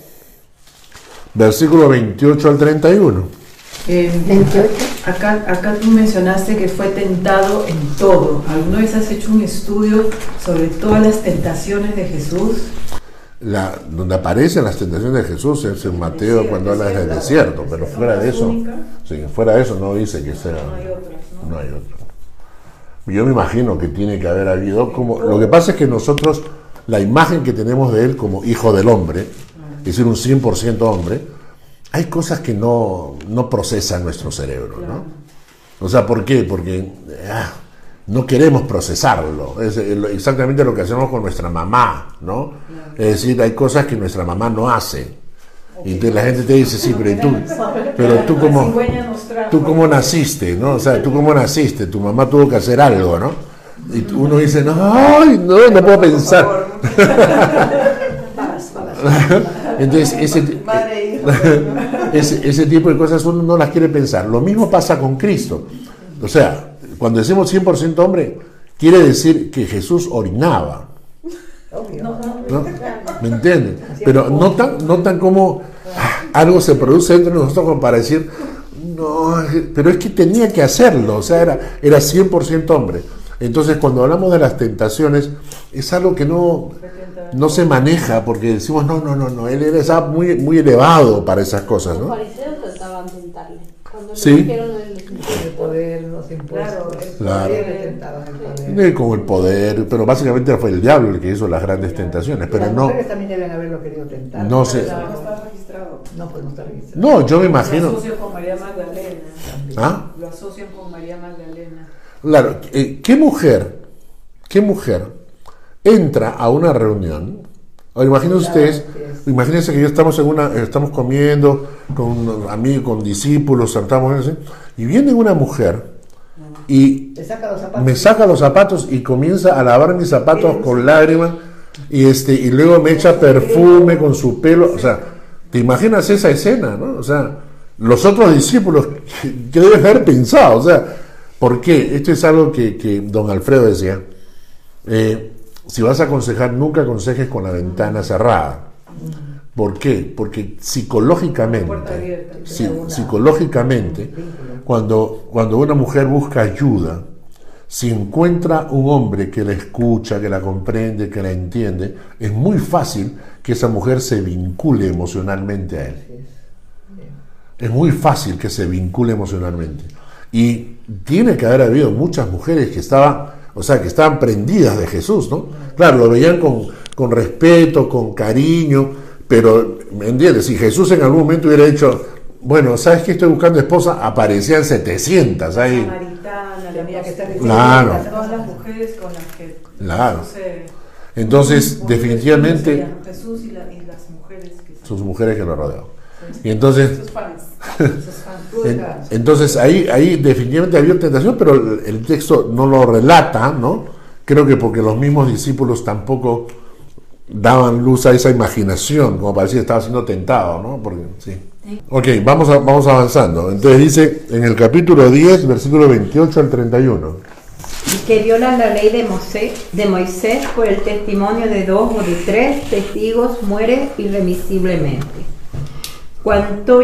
versículo 28 al 31. 28. Acá, acá tú mencionaste que fue tentado en todo. ¿Alguna vez has hecho un estudio sobre todas las tentaciones de Jesús? La, donde aparecen las tentaciones de Jesús es en Mateo cuando habla del desierto, pero fuera de eso, sí, fuera de eso no dice que sea. No hay otras. ¿no? hay otro. Yo me imagino que tiene que haber habido como. Lo que pasa es que nosotros, la imagen que tenemos de él como hijo del hombre, es decir, un 100% hombre, hay cosas que no, no procesan nuestro cerebro, ¿no? O sea, ¿por qué? Porque ah, no queremos procesarlo. Es exactamente lo que hacemos con nuestra mamá, ¿no? Es decir, hay cosas que nuestra mamá no hace. Y entonces la gente te dice, sí, pero [laughs] tú, pero tú cómo, tú cómo naciste, ¿no? O sea, tú cómo naciste, tu mamá tuvo que hacer algo, ¿no? Y uno dice, no, ay, no, no puedo pensar. [laughs] Entonces, [laughs] ese, ese, tipo de cosas uno no las quiere pensar. Lo mismo pasa con Cristo. O sea, cuando decimos 100% hombre, quiere decir que Jesús orinaba. ¿Me entienden? Pero no tan, no tan como ah, algo se produce entre nosotros como para decir, no, pero es que tenía que hacerlo, o sea, era, era 100% hombre. Entonces, cuando hablamos de las tentaciones, es algo que no, no se maneja porque decimos, no, no, no, no, él era muy, muy elevado para esas cosas, ¿no? Los fariseos trataban de tentarle. Cuando sí. le dijeron el, poder, los impuestos, claro. el poder. Como el poder, pero básicamente fue el diablo el que hizo las grandes tentaciones, pero las no... también deben haberlo querido tentar. No sé. No, no está registrado. No, pues no está registrado. No, yo me imagino... Lo asocian con María Magdalena. ¿Ah? Lo asocian con María Magdalena. Claro, eh, ¿qué mujer, qué mujer entra a una reunión, ahora imagínense ustedes, imagínense que ya estamos en una, estamos comiendo con amigos, con discípulos, sentamos y viene una mujer y me saca los zapatos y comienza a lavar mis zapatos con lágrimas y este y luego me echa perfume con su pelo, o sea, te imaginas esa escena, ¿no? O sea, los otros discípulos que deben haber pensado, o sea, ¿por qué? Esto es algo que, que don Alfredo decía. Eh, si vas a aconsejar, nunca aconsejes con la ventana cerrada. ¿Por qué? Porque psicológicamente, psicológicamente, cuando, cuando una mujer busca ayuda, si encuentra un hombre que la escucha, que la comprende, que la entiende, es muy fácil que esa mujer se vincule emocionalmente a él. Es muy fácil que se vincule emocionalmente. Y tiene que haber habido muchas mujeres que estaban o sea, que estaban prendidas de Jesús, ¿no? Claro, lo veían con, con respeto, con cariño, pero, ¿me entiendes? Si Jesús en algún momento hubiera dicho, bueno, ¿sabes que estoy buscando esposa? Aparecían 700 ahí. claro. Todas las mujeres con las que claro. Entonces, definitivamente... Jesús y, las mujeres sus mujeres que lo rodeaban. Y entonces, Sus fans. En- entonces ahí, ahí definitivamente había tentación, pero el, texto no lo relata, ¿no? Creo que porque los mismos discípulos tampoco daban luz a esa imaginación, como parecía que estaba siendo tentado, ¿no? Porque, sí. Ok, vamos, a- vamos avanzando. Entonces dice en el capítulo 10, versículo 28 al 31. y que viola la ley de Moisés, de Moisés por el testimonio de dos o de tres testigos muere irremisiblemente. ¿Cuánto,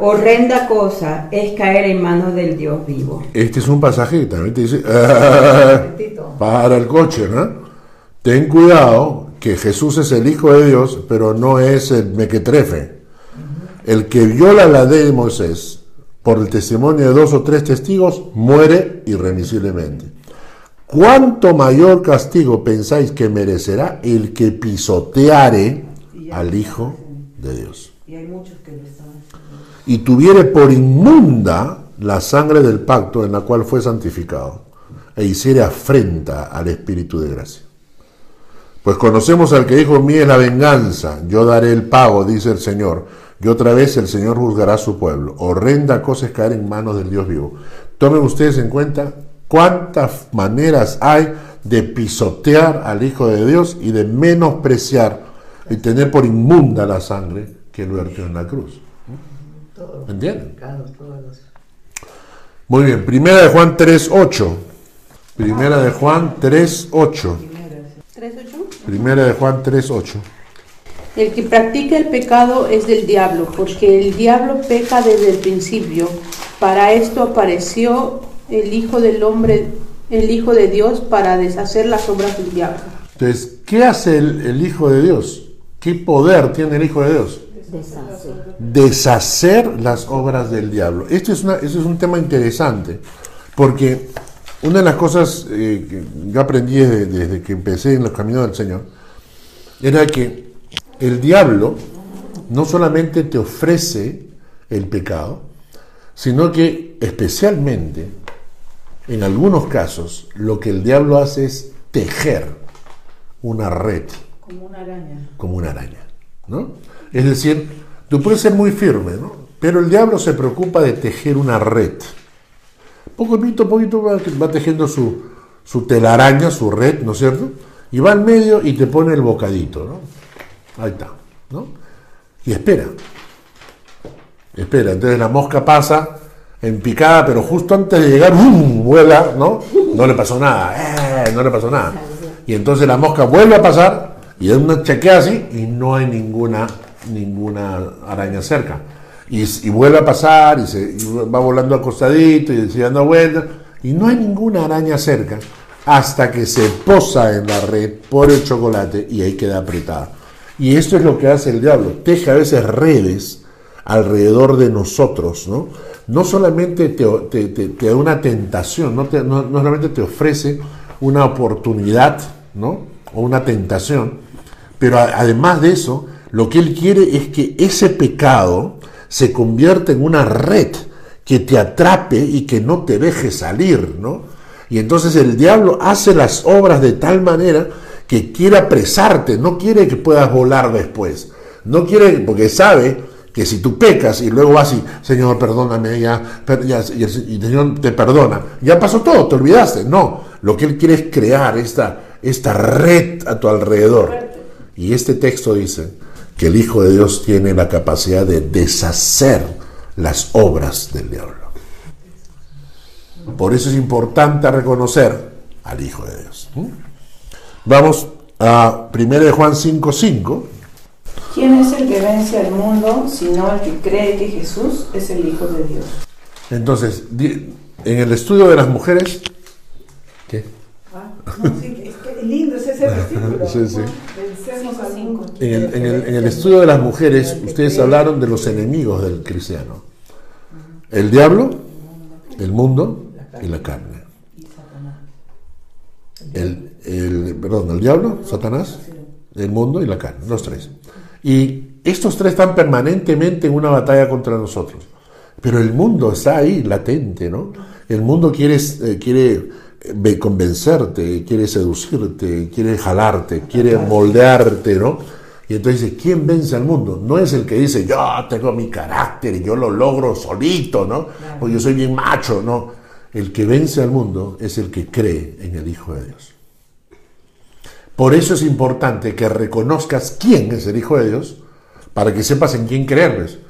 Horrenda cosa es caer en manos del Dios vivo. Este es un pasaje que también te dice, [laughs] "Ah, [laughs] para el coche, ¿no? Ten cuidado que Jesús es el Hijo de Dios, pero no es el mequetrefe. El que viola la ley de Moisés por el testimonio de dos o tres testigos muere irremisiblemente. ¿Cuánto mayor castigo pensáis que merecerá el que pisoteare al Hijo de Dios? Y hay muchos que lo están haciendo. Y tuviere por inmunda la sangre del pacto en la cual fue santificado, e hiciere afrenta al Espíritu de gracia. Pues conocemos al que dijo, mía es la venganza, yo daré el pago, dice el Señor, y otra vez el Señor juzgará a su pueblo. Horrenda cosa es caer en manos del Dios vivo. Tomen ustedes en cuenta cuántas maneras hay de pisotear al Hijo de Dios y de menospreciar y tener por inmunda la sangre que él vertió en la cruz. ¿Me entienden? Pecados, todos los- Muy bien, primera de Juan 3.8. Primera de Juan 3.8. ¿Tres, ocho? Primera de Juan 3.8. El que practica el pecado es del diablo, porque el diablo peca desde el principio. Para esto apareció el Hijo del Hombre, el Hijo de Dios, para deshacer las obras del diablo. Entonces, ¿qué hace el, el Hijo de Dios? ¿Qué poder tiene el Hijo de Dios? Deshace. Deshacer las obras del diablo. Este es, una, es un tema interesante, porque una de las cosas eh, que yo aprendí desde, desde que empecé en los caminos del Señor, era que el diablo no solamente te ofrece el pecado, sino que especialmente, en algunos casos, lo que el diablo hace es tejer una red Como una araña. como una araña, ¿no? Es decir, tú puedes ser muy firme, ¿no? Pero el diablo se preocupa de tejer una red. Poquito a poquito va, va tejiendo su, su telaraña, su red, ¿no es cierto? Y va al medio y te pone el bocadito, ¿no? Ahí está, ¿no? Y espera. Espera, entonces la mosca pasa en picada, pero justo antes de llegar, ¡bum! vuela, ¿no? No le pasó nada, ¡eh! no le pasó nada. Y entonces la mosca vuelve a pasar y da una chequea así y no hay ninguna, ninguna araña cerca. Y, y vuelve a pasar y, se, y va volando acostadito y sigue dando vueltas y no hay ninguna araña cerca hasta que se posa en la red por el chocolate y ahí queda apretada. Y esto es lo que hace el diablo, teje a veces redes alrededor de nosotros, ¿no? No solamente te, te- te- te da una tentación, no, no- no solamente te ofrece una oportunidad, ¿no? O una tentación, pero a- además de eso, lo que él quiere es que ese pecado se convierta en una red que te atrape y que no te deje salir, ¿no? Y entonces el diablo hace las obras de tal manera que quiere apresarte, no quiere que puedas volar después. No quiere, porque sabe que si tú pecas y luego vas y, Señor, perdóname, ya, per- ya", y, el, y el Señor te perdona, ya pasó todo, te olvidaste. No, lo que Él quiere es crear esta, esta red a tu alrededor. Y este texto dice que el Hijo de Dios tiene la capacidad de deshacer las obras del diablo. Por eso es importante reconocer al Hijo de Dios. Vamos a 1 de Juan 5.5. ¿Quién es el que vence al mundo sino el que cree que Jesús es el Hijo de Dios? Entonces, en el estudio de las mujeres, ¿qué? Ah, no, sí, es que lindo es ese versículo. [laughs] Sí, sí. En el, en el- en el estudio de las mujeres, ustedes hablaron de los enemigos del cristiano. El diablo, el mundo y la carne. El, el- perdón, el diablo, Satanás, el mundo y la carne, los tres. Y estos tres están permanentemente en una batalla contra nosotros. Pero el mundo está ahí, latente, ¿no? El mundo quiere, eh, quiere convencerte, quiere seducirte, quiere jalarte, quiere moldearte, ¿no? Y entonces dice, ¿quién vence al mundo? No es el que dice, yo tengo mi carácter y yo lo logro solito, ¿no? O yo soy bien macho, no. El que vence al mundo es el que cree en el Hijo de Dios. Por eso es importante que reconozcas quién es el Hijo de Dios para que sepas en quién creer.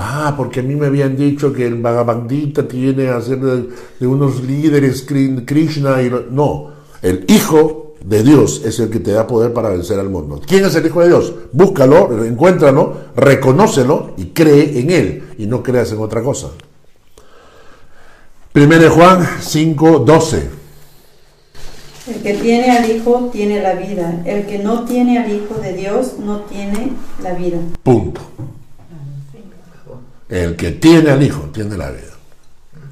Ah, porque a mí me habían dicho que el Bhagavad Gita tiene a ser de, de unos líderes Kri- Krishna y no, el Hijo de Dios es el que te da poder para vencer al mundo. ¿Quién es el Hijo de Dios? Búscalo, encuéntralo, reconócelo y cree en él y no creas en otra cosa. 1 de Juan 5, 12. El que tiene al Hijo tiene la vida. El que no tiene al Hijo de Dios no tiene la vida. Punto. El que tiene al Hijo tiene la vida.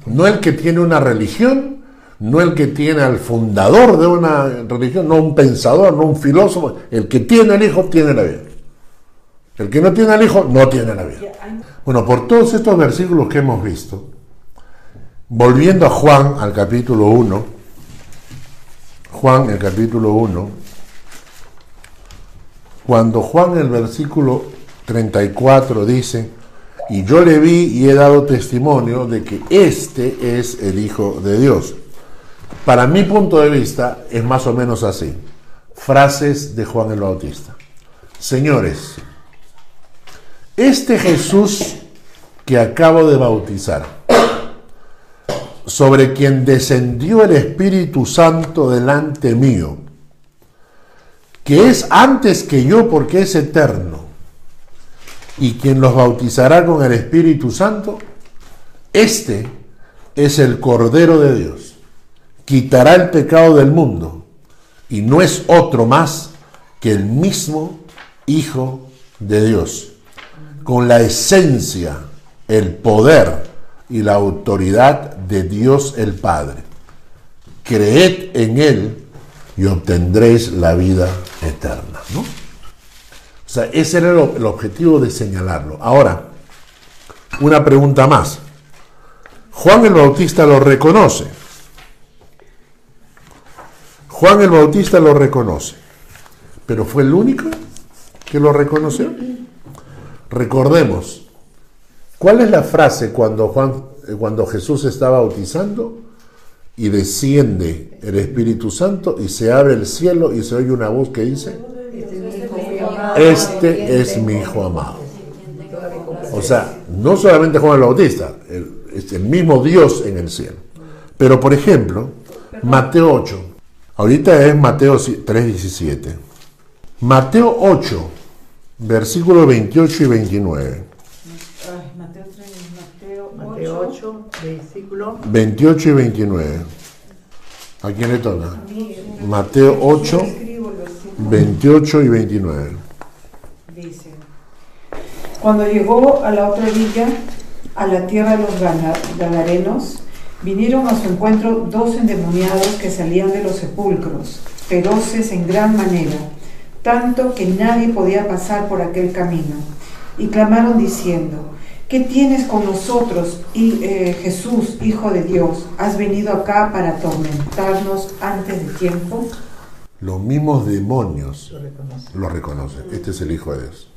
No el que tiene una religión, no el que tiene al fundador de una religión, no un pensador, no un filósofo. El que tiene al Hijo tiene la vida. El que no tiene al Hijo no tiene la vida. Bueno, por todos estos versículos que hemos visto, volviendo a Juan al capítulo 1, Juan el capítulo 1, cuando Juan el versículo 34 dice, y yo le vi y he dado testimonio de que este es el Hijo de Dios. Para mi punto de vista es más o menos así. Frases de Juan el Bautista. Señores, este Jesús que acabo de bautizar, sobre quien descendió el Espíritu Santo delante mío, que es antes que yo porque es eterno, y quien los bautizará con el Espíritu Santo, este es el Cordero de Dios. Quitará el pecado del mundo y no es otro más que el mismo Hijo de Dios, con la esencia, el poder y la autoridad de Dios el Padre. Creed en Él y obtendréis la vida eterna. Ese era el, el objetivo de señalarlo. Ahora, una pregunta más. Juan el Bautista lo reconoce. Juan el Bautista lo reconoce. Pero fue el único que lo reconoció. Recordemos, ¿cuál es la frase cuando, Juan, eh, cuando Jesús está bautizando y desciende el Espíritu Santo y se abre el cielo y se oye una voz que dice, este es mi hijo amado. O sea, no solamente Juan el Bautista, el- es el mismo Dios en el cielo. Pero por ejemplo, Mateo 8, ahorita es Mateo 3:17. Mateo 8, versículos 28 y 29. Mateo 3, Mateo Mateo 8, versículo 28 y 29. ¿A quién le toca? Mateo 8, 28 y 29. Dice, cuando llegó a la otra orilla, a la tierra de los Gadarenos, vinieron a su encuentro dos endemoniados que salían de los sepulcros, feroces en gran manera, tanto que nadie podía pasar por aquel camino. Y clamaron diciendo, ¿qué tienes con nosotros, y, eh, Jesús, Hijo de Dios? ¿Has venido acá para atormentarnos antes de tiempo? Los mismos demonios lo reconocen. Este es el Hijo de Dios.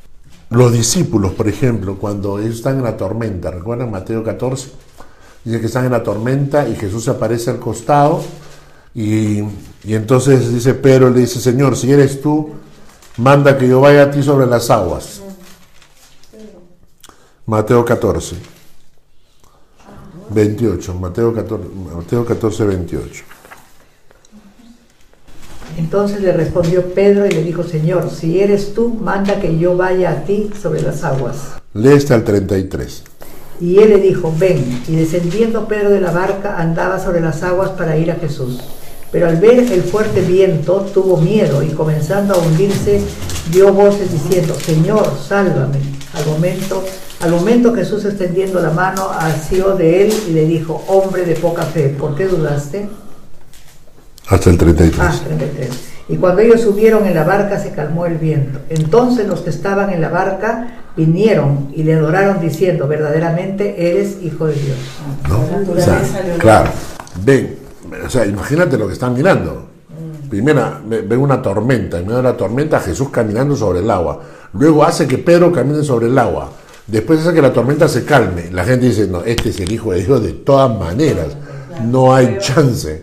Los discípulos, por ejemplo, cuando ellos están en la tormenta, ¿recuerdan Mateo 14? Dice que están en la tormenta y Jesús aparece al costado y, y entonces dice Pedro, le dice, Señor, si eres tú, manda que yo vaya a ti sobre las aguas. Mateo 14. 28, Mateo 14, Mateo 14, 28. Entonces le respondió Pedro y le dijo, Señor, si eres tú, manda que yo vaya a ti sobre las aguas. Lee hasta el 33. Y él le dijo, ven. Y descendiendo Pedro de la barca, andaba sobre las aguas para ir a Jesús. Pero al ver el fuerte viento, tuvo miedo y comenzando a hundirse, dio voces diciendo, Señor, sálvame. Al momento Al momento Jesús extendiendo la mano asió de él y le dijo, hombre de poca fe, ¿por qué dudaste? Hasta el 33. Ah, 33. Y cuando ellos subieron en la barca se calmó el viento. Entonces los que estaban en la barca vinieron y le adoraron diciendo, verdaderamente eres hijo de Dios. ¿no? O sea, claro, ven, o sea, imagínate lo que están mirando. Primera, ve- ven una tormenta, en medio de la tormenta Jesús caminando sobre el agua. Luego hace que Pedro camine sobre el agua. Después hace que la tormenta se calme. La gente dice, no, este es el Hijo de Dios de todas maneras. No hay chance.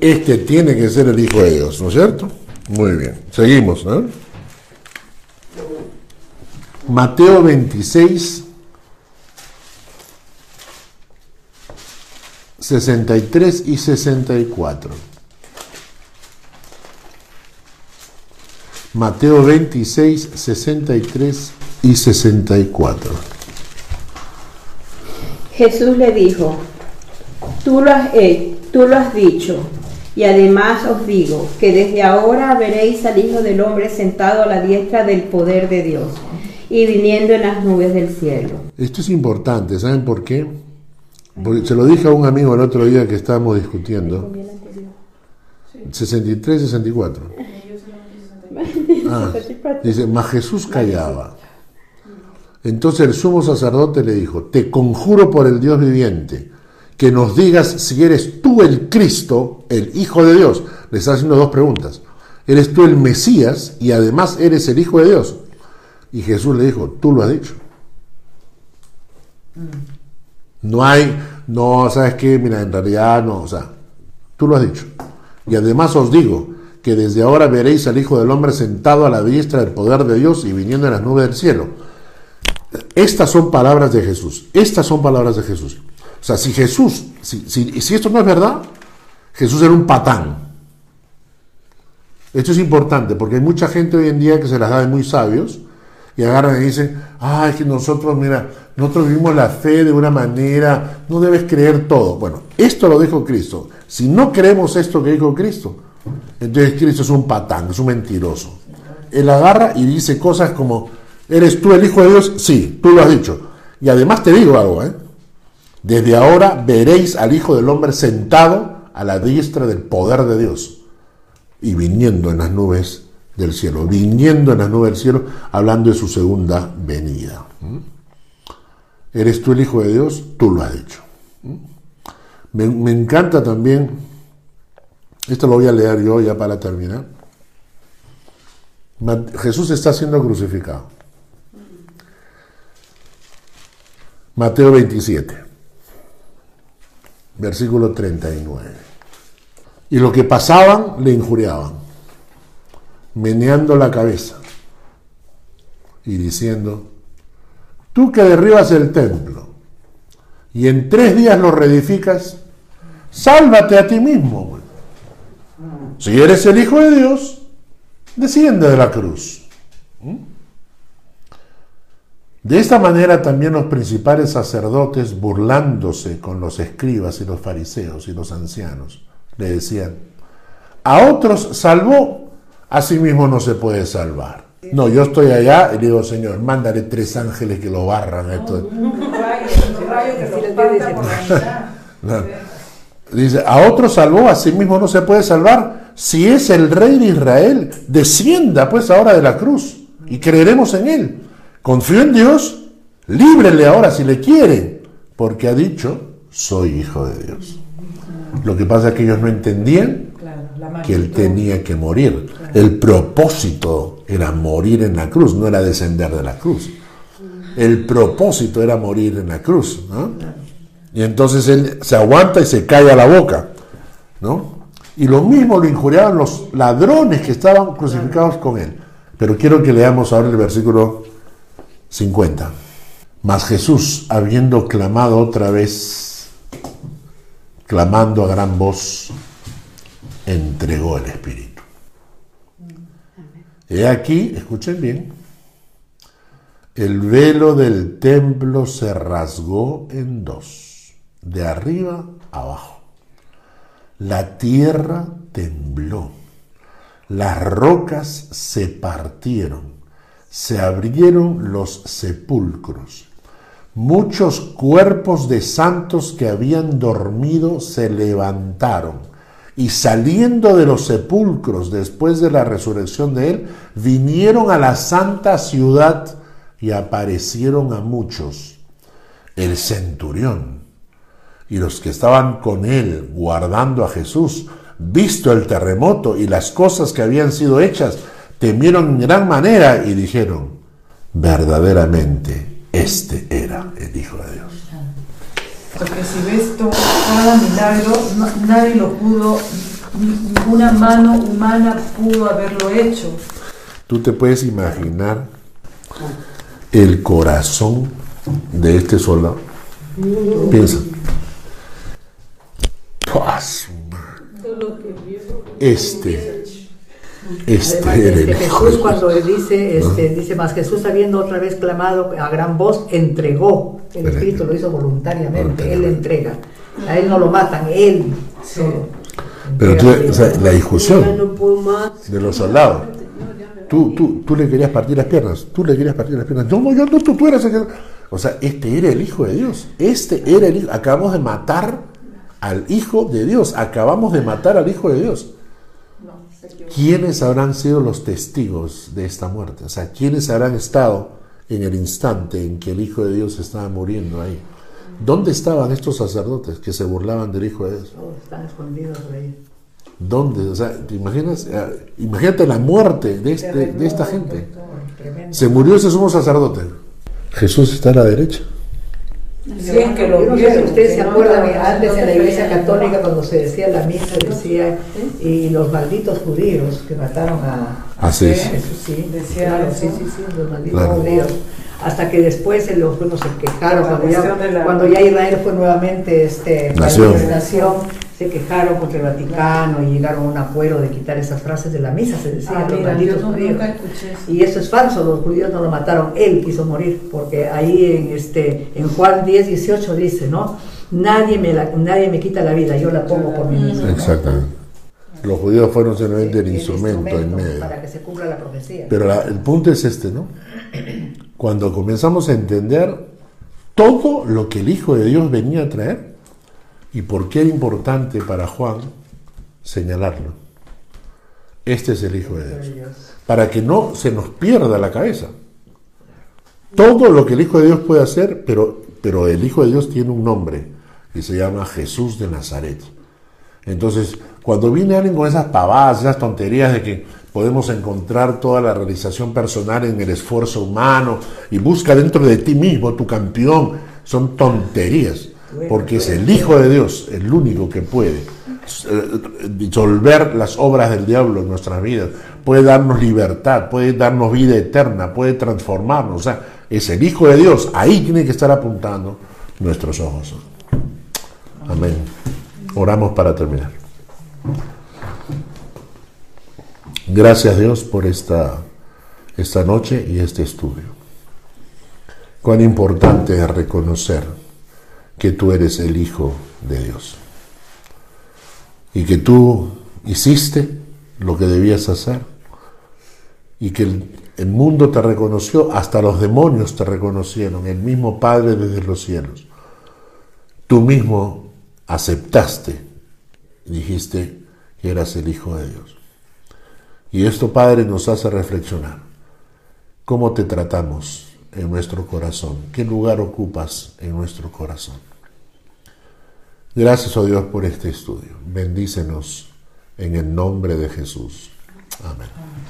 Este tiene que ser el Hijo de Dios, ¿no es cierto? Muy bien. Seguimos, ¿no? Mateo 26, 63 y 64. Mateo 26, 63 y 64. Jesús le dijo, tú lo, has, he- tú lo has dicho, y además os digo que desde ahora veréis al Hijo del Hombre sentado a la diestra del poder de Dios y viniendo en las nubes del cielo. Esto es importante, ¿saben por qué? Se lo dije a un amigo el otro día que estábamos discutiendo. 63, 64. Ah, dice, mas Jesús callaba. Entonces el sumo sacerdote le dijo, te conjuro por el Dios viviente, que nos digas si eres tú el Cristo, el Hijo de Dios. Le está haciendo dos preguntas. ¿Eres tú el Mesías y además eres el Hijo de Dios? Y Jesús le dijo, tú lo has dicho. No hay, no, ¿sabes qué? Mira, en realidad no, o sea, tú lo has dicho. Y además os digo que desde ahora veréis al Hijo del Hombre sentado a la diestra del poder de Dios y viniendo en las nubes del cielo. Estas son palabras de Jesús. Estas son palabras de Jesús. O sea, si Jesús, si, si, si esto no es verdad, Jesús era un patán. Esto es importante porque hay mucha gente hoy en día que se las da de muy sabios y agarran y dicen, ah, es que nosotros, mira, nosotros vivimos la fe de una manera, no debes creer todo. Bueno, esto lo dijo Cristo. Si no creemos esto que dijo Cristo, entonces Cristo es un patán, es un mentiroso. Él agarra y dice cosas como, ¿eres tú el Hijo de Dios? Sí, tú lo has dicho. Y además te digo algo, ¿eh? Desde ahora veréis al Hijo del Hombre sentado a la diestra del poder de Dios y viniendo en las nubes del cielo, viniendo en las nubes del cielo, hablando de su segunda venida. ¿Mm? ¿Eres tú el Hijo de Dios? Tú lo has dicho. ¿Mm? Me, me encanta también, esto lo voy a leer yo ya para terminar. Jesús está siendo crucificado. Mateo 27, versículo 39. Y lo que pasaban le injuriaban, meneando la cabeza y diciendo, tú que derribas el templo y en tres días lo reedificas, sálvate a ti mismo. Si eres el Hijo de Dios, desciende de la cruz. ¿Mm? De esta manera también los principales sacerdotes, burlándose con los escribas y los fariseos y los ancianos, le decían, a otros salvó, a sí mismo no se puede salvar. No, yo estoy allá y digo, Señor, mándale tres ángeles que lo barran. Esto. [laughs] Dice, a otros salvó, a sí mismo no se puede salvar. Si es el rey de Israel, descienda pues ahora de la cruz y creeremos en él. Confío en Dios, líbrele ahora si le quiere, porque ha dicho, soy hijo de Dios. Lo que pasa es que ellos no entendían que él tenía que morir. El propósito era morir en la cruz, no era descender de la cruz. El propósito era morir en la cruz. ¿no? Y entonces él se aguanta y se cae a la boca. ¿no? Y lo mismo lo injuriaban los ladrones que estaban crucificados con él. Pero quiero que leamos ahora el versículo 50. Mas Jesús, habiendo clamado otra vez, clamando a gran voz, entregó el Espíritu. He aquí, escuchen bien, el velo del templo se rasgó en dos, de arriba abajo. La tierra tembló, las rocas se partieron, se abrieron los sepulcros, muchos cuerpos de santos que habían dormido se levantaron y saliendo de los sepulcros después de la resurrección de él, vinieron a la santa ciudad y aparecieron a muchos. El centurión y los que estaban con él guardando a Jesús, visto el terremoto y las cosas que habían sido hechas, temieron en gran manera y dijeron, verdaderamente este era el Hijo de Dios. Porque si ves todo, cada milagro, no- nadie lo pudo, ninguna mano humana pudo haberlo hecho. Tú te puedes imaginar el corazón de este soldado. Piensa. Este, este Además, era el este Jesús cuando dice, este, dice más, Jesús habiendo otra vez clamado a gran voz, entregó, el Espíritu lo hizo voluntariamente, Él le entrega, a Él no lo matan, Él solo Pero tú, o sea, la discusión de los soldados. Tú, tú, tú le querías partir las piernas, tú le querías partir las piernas. No, no, yo no, tú, tú eras el. O sea, este era el Hijo de Dios. Este era el Hijo. Acabamos de matar al Hijo de Dios. Acabamos de matar al Hijo de Dios. ¿Quiénes habrán sido los testigos de esta muerte? O sea, ¿quiénes habrán estado en el instante en que el Hijo de Dios estaba muriendo ahí? ¿Dónde estaban estos sacerdotes que se burlaban del Hijo de Dios? Todos están escondidos ahí. ¿Dónde? O sea, ¿te imaginas? Eh, Imagínate la muerte de, este, de esta gente. Se murió ese sumo sacerdote. Jesús está a la derecha. Si es que lo Yo no sé si ustedes se no acuerdan estaban- antes no en la iglesia católica cuando se decía la misa decía y los malditos judíos que mataron a Así es. Jesús, sí, Decía claro, eso. sí, sí, sí, los malditos Claro. judíos. Hasta que después se los bueno, se quejaron cuando ya, la- cuando ya Israel fue nuevamente este nación, se quejaron contra el Vaticano y llegaron a un acuerdo de quitar esas frases de la misa, se decía Ah, los mira, malditos no- judíos. nunca escuché eso. Y eso es falso, los judíos no lo mataron, él quiso morir, porque ahí en este en Juan 10, 18 dice, ¿no? Nadie me, la- nadie me quita la vida, yo la pongo por mí mismo. Exactamente. Los judíos fueron simplemente el El instrumento en medio. Para que se cumpla la profecía. Pero la- el punto es este, ¿no? Cuando comenzamos a entender todo lo que el Hijo de Dios venía a traer y por qué era importante para Juan señalarlo. Este es el Hijo de Dios. Para que no se nos pierda la cabeza. Todo lo que el Hijo de Dios puede hacer, pero, pero el Hijo de Dios tiene un nombre y se llama Jesús de Nazaret. Entonces, cuando viene alguien con esas pavadas, esas tonterías de que podemos encontrar toda la realización personal en el esfuerzo humano y busca dentro de ti mismo tu campeón, son tonterías, porque es el Hijo de Dios el único que puede eh, disolver las obras del diablo en nuestras vidas, puede darnos libertad, puede darnos vida eterna, puede transformarnos, o sea, es el Hijo de Dios, ahí tiene que estar apuntando nuestros ojos. Amén. Oramos para terminar. Gracias Dios por esta, esta noche y este estudio. Cuán importante es reconocer que tú eres el Hijo de Dios y que tú hiciste lo que debías hacer y que el, el mundo te reconoció, hasta los demonios te reconocieron, el mismo Padre desde los cielos. Tú mismo aceptaste, dijiste que eras el Hijo de Dios. Y esto, Padre, nos hace reflexionar. ¿Cómo te tratamos en nuestro corazón? ¿Qué lugar ocupas en nuestro corazón? Gracias, oh Dios, por este estudio. Bendícenos en el nombre de Jesús. Amén.